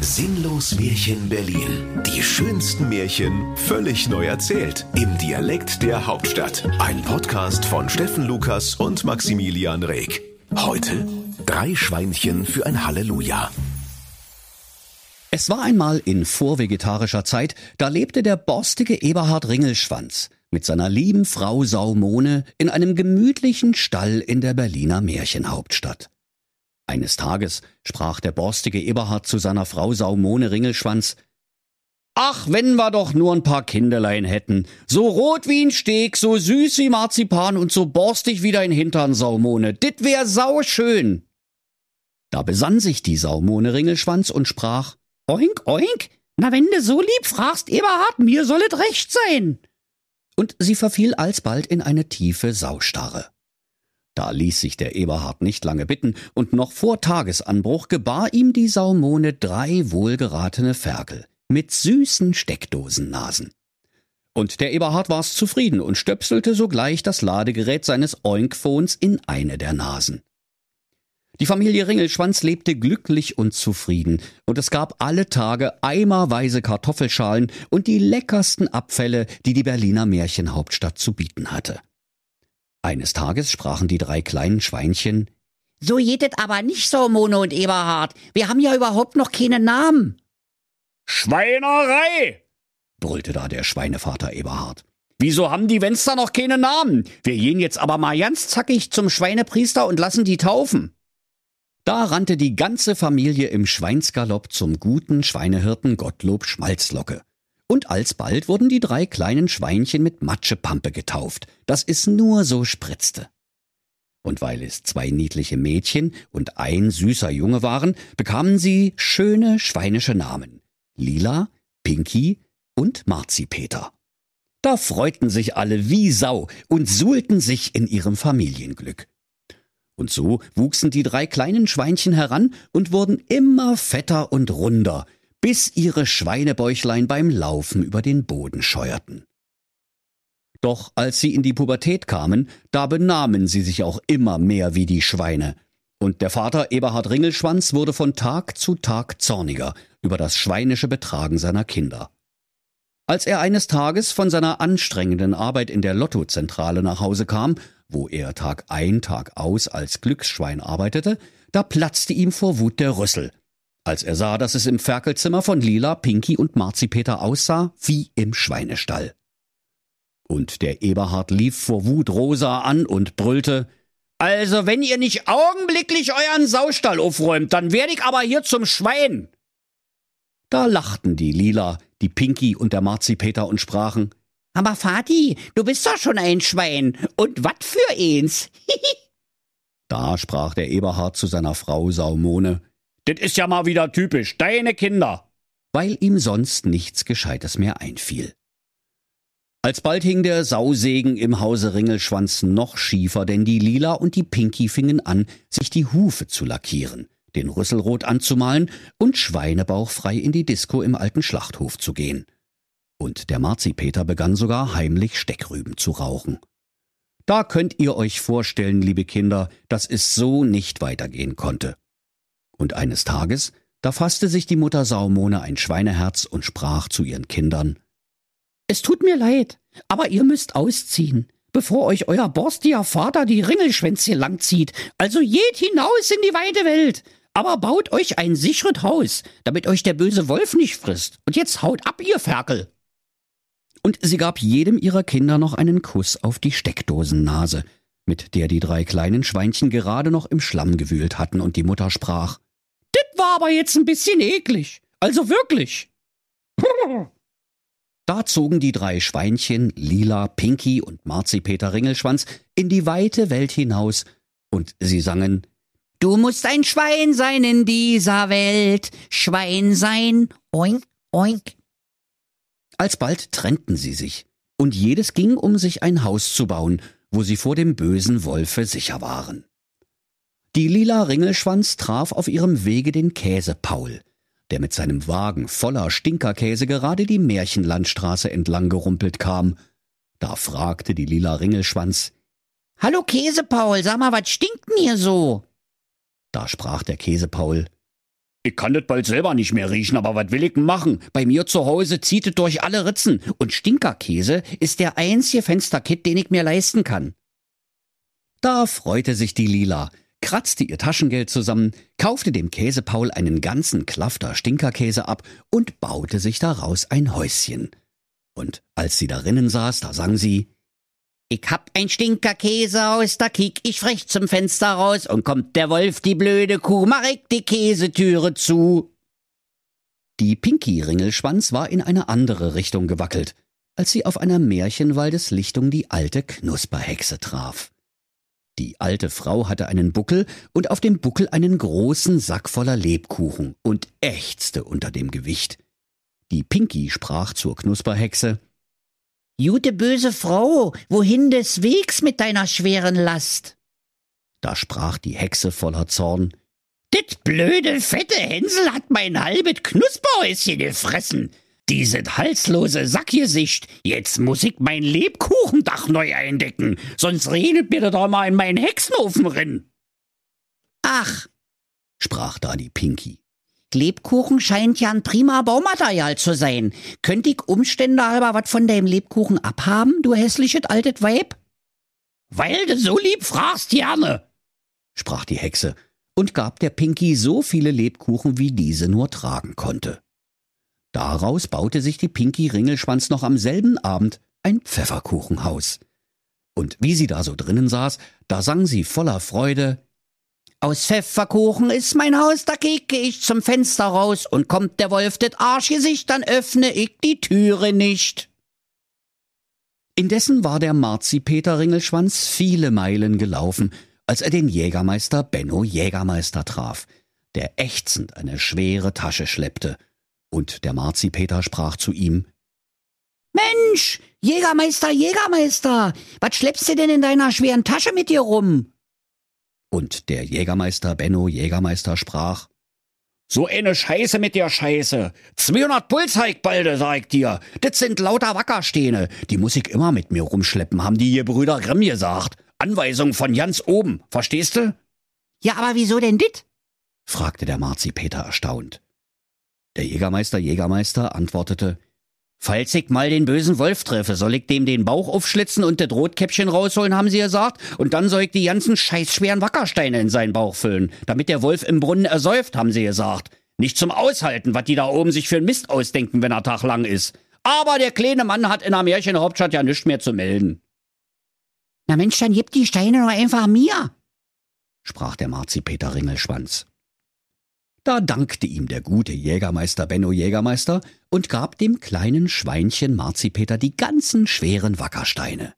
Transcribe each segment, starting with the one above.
Sinnlos Märchen Berlin. Die schönsten Märchen völlig neu erzählt. Im Dialekt der Hauptstadt. Ein Podcast von Steffen Lukas und Maximilian Reg. Heute drei Schweinchen für ein Halleluja. Es war einmal in vorvegetarischer Zeit, da lebte der borstige Eberhard Ringelschwanz mit seiner lieben Frau Saumone in einem gemütlichen Stall in der Berliner Märchenhauptstadt. Eines Tages sprach der borstige Eberhard zu seiner Frau Saumone Ringelschwanz Ach, wenn wir doch nur ein paar Kinderlein hätten. So rot wie ein Steg, so süß wie Marzipan und so borstig wie dein Hintern, Saumone. Dit wär sauschön. Da besann sich die Saumone Ringelschwanz und sprach Oink, oink, na wenn du so lieb fragst, Eberhard, mir sollet recht sein. Und sie verfiel alsbald in eine tiefe Saustarre. Da ließ sich der Eberhard nicht lange bitten, und noch vor Tagesanbruch gebar ihm die Saumone drei wohlgeratene Ferkel mit süßen Steckdosennasen. Und der Eberhard war's zufrieden und stöpselte sogleich das Ladegerät seines Oinkphones in eine der Nasen. Die Familie Ringelschwanz lebte glücklich und zufrieden, und es gab alle Tage eimerweise Kartoffelschalen und die leckersten Abfälle, die die Berliner Märchenhauptstadt zu bieten hatte. Eines Tages sprachen die drei kleinen Schweinchen So jedet aber nicht so, Mono und Eberhard. Wir haben ja überhaupt noch keinen Namen. Schweinerei! brüllte da der Schweinevater Eberhard. Wieso haben die Wenster noch keine Namen? Wir gehen jetzt aber mal ganz zackig zum Schweinepriester und lassen die taufen. Da rannte die ganze Familie im Schweinsgalopp zum guten Schweinehirten Gottlob Schmalzlocke und alsbald wurden die drei kleinen Schweinchen mit Matschepampe getauft, dass es nur so spritzte. Und weil es zwei niedliche Mädchen und ein süßer Junge waren, bekamen sie schöne schweinische Namen. Lila, Pinky und Marzipeter. Da freuten sich alle wie Sau und suhlten sich in ihrem Familienglück. Und so wuchsen die drei kleinen Schweinchen heran und wurden immer fetter und runder, bis ihre Schweinebäuchlein beim Laufen über den Boden scheuerten. Doch als sie in die Pubertät kamen, da benahmen sie sich auch immer mehr wie die Schweine, und der Vater Eberhard Ringelschwanz wurde von Tag zu Tag zorniger über das schweinische Betragen seiner Kinder. Als er eines Tages von seiner anstrengenden Arbeit in der Lottozentrale nach Hause kam, wo er Tag ein, Tag aus als Glücksschwein arbeitete, da platzte ihm vor Wut der Rüssel, als er sah, dass es im Ferkelzimmer von Lila, Pinky und Marzipeter aussah wie im Schweinestall. Und der Eberhard lief vor Wut Rosa an und brüllte Also, wenn ihr nicht augenblicklich euren Saustall aufräumt, dann werde ich aber hier zum Schwein. Da lachten die Lila, die Pinky und der Marzipeter und sprachen Aber Vati, du bist doch schon ein Schwein. Und wat für eins? da sprach der Eberhard zu seiner Frau Saumone das ist ja mal wieder typisch, deine Kinder. Weil ihm sonst nichts Gescheites mehr einfiel. Alsbald hing der Sausegen im Hause Ringelschwanz noch schiefer, denn die Lila und die Pinky fingen an, sich die Hufe zu lackieren, den Rüssel rot anzumalen und schweinebauchfrei in die Disco im alten Schlachthof zu gehen. Und der Marzipeter begann sogar heimlich Steckrüben zu rauchen. Da könnt ihr euch vorstellen, liebe Kinder, dass es so nicht weitergehen konnte. Und eines Tages, da fasste sich die Mutter Saumone ein Schweineherz und sprach zu ihren Kindern Es tut mir leid, aber ihr müsst ausziehen, bevor euch euer borstiger Vater die Ringelschwänzchen langzieht. Also geht hinaus in die weite Welt, aber baut euch ein sicheres Haus, damit euch der böse Wolf nicht frisst. Und jetzt haut ab, ihr Ferkel. Und sie gab jedem ihrer Kinder noch einen Kuss auf die Steckdosennase, mit der die drei kleinen Schweinchen gerade noch im Schlamm gewühlt hatten, und die Mutter sprach war aber jetzt ein bisschen eklig. Also wirklich. Da zogen die drei Schweinchen, Lila, Pinky und Marzipeter Ringelschwanz, in die weite Welt hinaus, und sie sangen Du musst ein Schwein sein in dieser Welt, Schwein sein, oink, oink. Alsbald trennten sie sich, und jedes ging, um sich ein Haus zu bauen, wo sie vor dem bösen Wolfe sicher waren. Die lila Ringelschwanz traf auf ihrem Wege den Käsepaul, der mit seinem Wagen voller Stinkerkäse gerade die Märchenlandstraße entlang gerumpelt kam. Da fragte die lila Ringelschwanz Hallo Käsepaul, sag mal, was stinkt denn hier so? Da sprach der Käsepaul Ich kann das bald selber nicht mehr riechen, aber was will ich denn machen? Bei mir zu Hause zieht es durch alle Ritzen und Stinkerkäse ist der einzige Fensterkit, den ich mir leisten kann. Da freute sich die Lila, kratzte ihr Taschengeld zusammen, kaufte dem Käsepaul einen ganzen Klafter Stinkerkäse ab und baute sich daraus ein Häuschen. Und als sie darinnen saß, da sang sie ich hab ein Stinkerkäsehaus, da kick ich frech zum Fenster raus und kommt der Wolf, die blöde Kuh, mach ich die Käsetüre zu. Die Pinky Ringelschwanz war in eine andere Richtung gewackelt, als sie auf einer Märchenwaldeslichtung die alte Knusperhexe traf. Die alte Frau hatte einen Buckel und auf dem Buckel einen großen Sack voller Lebkuchen und ächzte unter dem Gewicht. Die Pinky sprach zur Knusperhexe Jute böse Frau, wohin des Wegs mit deiner schweren Last? Da sprach die Hexe voller Zorn. Dit blöde, fette Hänsel hat mein halbet Knusperhäuschen gefressen. Dieses halslose Sackgesicht, jetzt muss ich mein Lebkuchendach neu eindecken, sonst redet mir da mal in meinen Hexenofen rin. Ach, sprach da die Pinky. Lebkuchen scheint ja ein prima Baumaterial zu sein. Könnt ich Umstände halber was von deinem Lebkuchen abhaben, du hässliches altes Weib? Weil du so lieb fragst, gerne, sprach die Hexe und gab der Pinky so viele Lebkuchen, wie diese nur tragen konnte. Daraus baute sich die Pinky Ringelschwanz noch am selben Abend ein Pfefferkuchenhaus. Und wie sie da so drinnen saß, da sang sie voller Freude aus Pfefferkuchen ist mein Haus, da kicke ich zum Fenster raus und kommt der Wolf det Arschgesicht, dann öffne ich die Türe nicht. Indessen war der Marzipeter Ringelschwanz viele Meilen gelaufen, als er den Jägermeister Benno Jägermeister traf, der ächzend eine schwere Tasche schleppte. Und der Marzipeter sprach zu ihm, Mensch, Jägermeister, Jägermeister, was schleppst du denn in deiner schweren Tasche mit dir rum? Und der Jägermeister Benno Jägermeister sprach, so eine Scheiße mit der Scheiße. 200 Pulsheik balde, sag ich dir. Das sind lauter Wackersteine. Die muss ich immer mit mir rumschleppen, haben die ihr Brüder Grimm gesagt. Anweisung von ganz oben, verstehst du? Ja, aber wieso denn dit? fragte der Marzipeter erstaunt. Der Jägermeister Jägermeister antwortete, Falls ich mal den bösen Wolf treffe, soll ich dem den Bauch aufschlitzen und das Rotkäppchen rausholen, haben sie gesagt, und dann soll ich die ganzen scheißschweren Wackersteine in seinen Bauch füllen, damit der Wolf im Brunnen ersäuft, haben sie gesagt. Nicht zum Aushalten, was die da oben sich für ein Mist ausdenken, wenn er Tag lang ist. Aber der kleine Mann hat in der Märchenhauptstadt ja nichts mehr zu melden. Na Mensch, dann gib die Steine doch einfach mir, sprach der Marzipeter Ringelschwanz. Da dankte ihm der gute Jägermeister Benno Jägermeister und gab dem kleinen Schweinchen Marzipeter die ganzen schweren Wackersteine.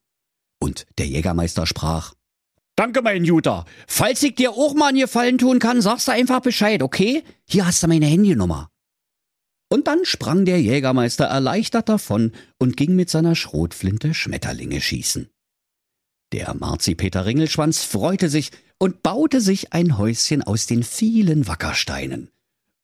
Und der Jägermeister sprach, Danke, mein Juter. Falls ich dir auch mal einen Gefallen tun kann, sagst du einfach Bescheid, okay? Hier hast du meine Handynummer. Und dann sprang der Jägermeister erleichtert davon und ging mit seiner Schrotflinte Schmetterlinge schießen. Der Marzipeter Ringelschwanz freute sich und baute sich ein Häuschen aus den vielen Wackersteinen.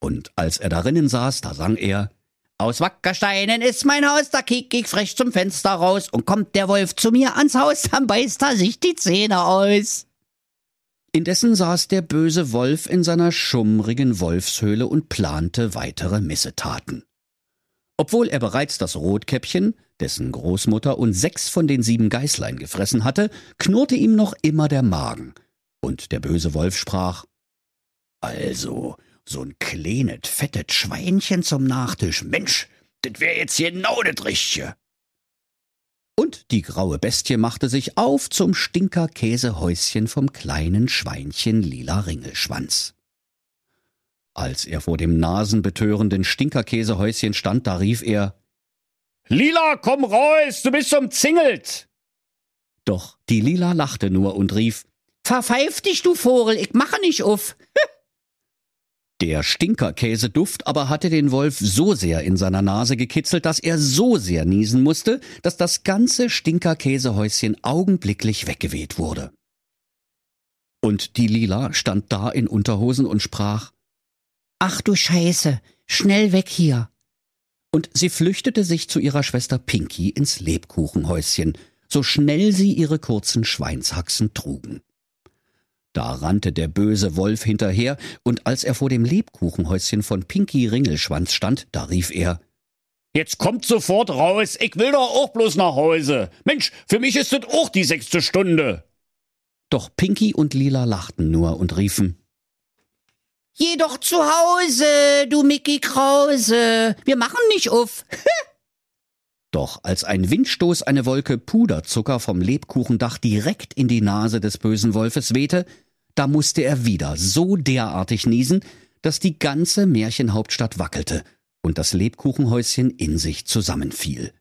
Und als er darinnen saß, da sang er Aus Wackersteinen ist mein Haus, da kick ich frech zum Fenster raus, und kommt der Wolf zu mir ans Haus, dann beißt er sich die Zähne aus. Indessen saß der böse Wolf in seiner schummrigen Wolfshöhle und plante weitere Missetaten. Obwohl er bereits das Rotkäppchen, dessen Großmutter und sechs von den sieben Geißlein gefressen hatte, knurrte ihm noch immer der Magen. Und der böse Wolf sprach, Also, so'n kleines, fettes Schweinchen zum Nachtisch, Mensch, das wär jetzt genau das Richtige. Und die graue Bestie machte sich auf zum Stinkerkäsehäuschen vom kleinen Schweinchen Lila Ringelschwanz. Als er vor dem nasenbetörenden Stinkerkäsehäuschen stand, da rief er Lila, komm raus, du bist umzingelt. Doch die Lila lachte nur und rief Verpfeif dich, du Vogel, ich mache nicht auf. Der Stinkerkäseduft aber hatte den Wolf so sehr in seiner Nase gekitzelt, dass er so sehr niesen musste, dass das ganze Stinkerkäsehäuschen augenblicklich weggeweht wurde. Und die Lila stand da in Unterhosen und sprach Ach du Scheiße, schnell weg hier. Und sie flüchtete sich zu ihrer Schwester Pinky ins Lebkuchenhäuschen, so schnell sie ihre kurzen Schweinshaxen trugen. Da rannte der böse Wolf hinterher, und als er vor dem Lebkuchenhäuschen von Pinky Ringelschwanz stand, da rief er Jetzt kommt sofort raus, ich will doch auch bloß nach Hause. Mensch, für mich ist es auch die sechste Stunde. Doch Pinky und Lila lachten nur und riefen Geh doch zu Hause, du Mickey Krause. Wir machen nicht auf. Doch als ein Windstoß eine Wolke Puderzucker vom Lebkuchendach direkt in die Nase des bösen Wolfes wehte, da musste er wieder so derartig niesen, dass die ganze Märchenhauptstadt wackelte und das Lebkuchenhäuschen in sich zusammenfiel.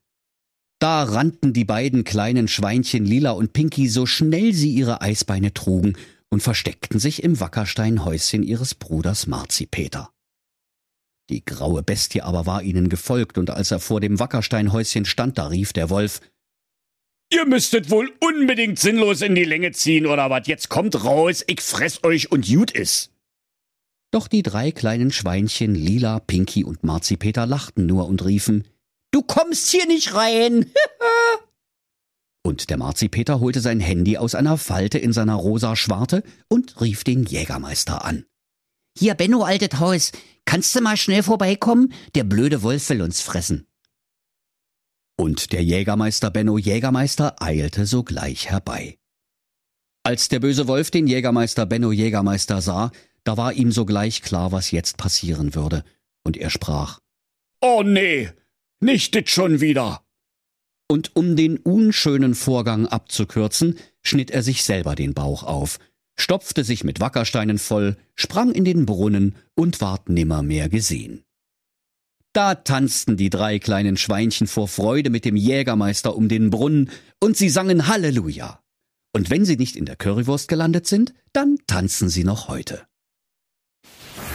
Da rannten die beiden kleinen Schweinchen Lila und Pinky so schnell sie ihre Eisbeine trugen und versteckten sich im Wackersteinhäuschen ihres Bruders Marzipeter. Die graue Bestie aber war ihnen gefolgt, und als er vor dem Wackersteinhäuschen stand, da rief der Wolf Ihr müsstet wohl unbedingt sinnlos in die Länge ziehen, oder wat? Jetzt kommt raus, ich fress euch und gut is. Doch die drei kleinen Schweinchen Lila, Pinky und Marzipeter lachten nur und riefen Du kommst hier nicht rein. und der Marzipeter holte sein Handy aus einer Falte in seiner rosa Schwarte und rief den Jägermeister an. Hier, Benno, altet Haus, kannst du mal schnell vorbeikommen? Der blöde Wolf will uns fressen. Und der Jägermeister Benno Jägermeister eilte sogleich herbei. Als der böse Wolf den Jägermeister Benno Jägermeister sah, da war ihm sogleich klar, was jetzt passieren würde, und er sprach Oh nee, nicht dit schon wieder. Und um den unschönen Vorgang abzukürzen, schnitt er sich selber den Bauch auf, stopfte sich mit Wackersteinen voll, sprang in den Brunnen und ward nimmermehr gesehen. Da tanzten die drei kleinen Schweinchen vor Freude mit dem Jägermeister um den Brunnen, und sie sangen Halleluja. Und wenn sie nicht in der Currywurst gelandet sind, dann tanzen sie noch heute.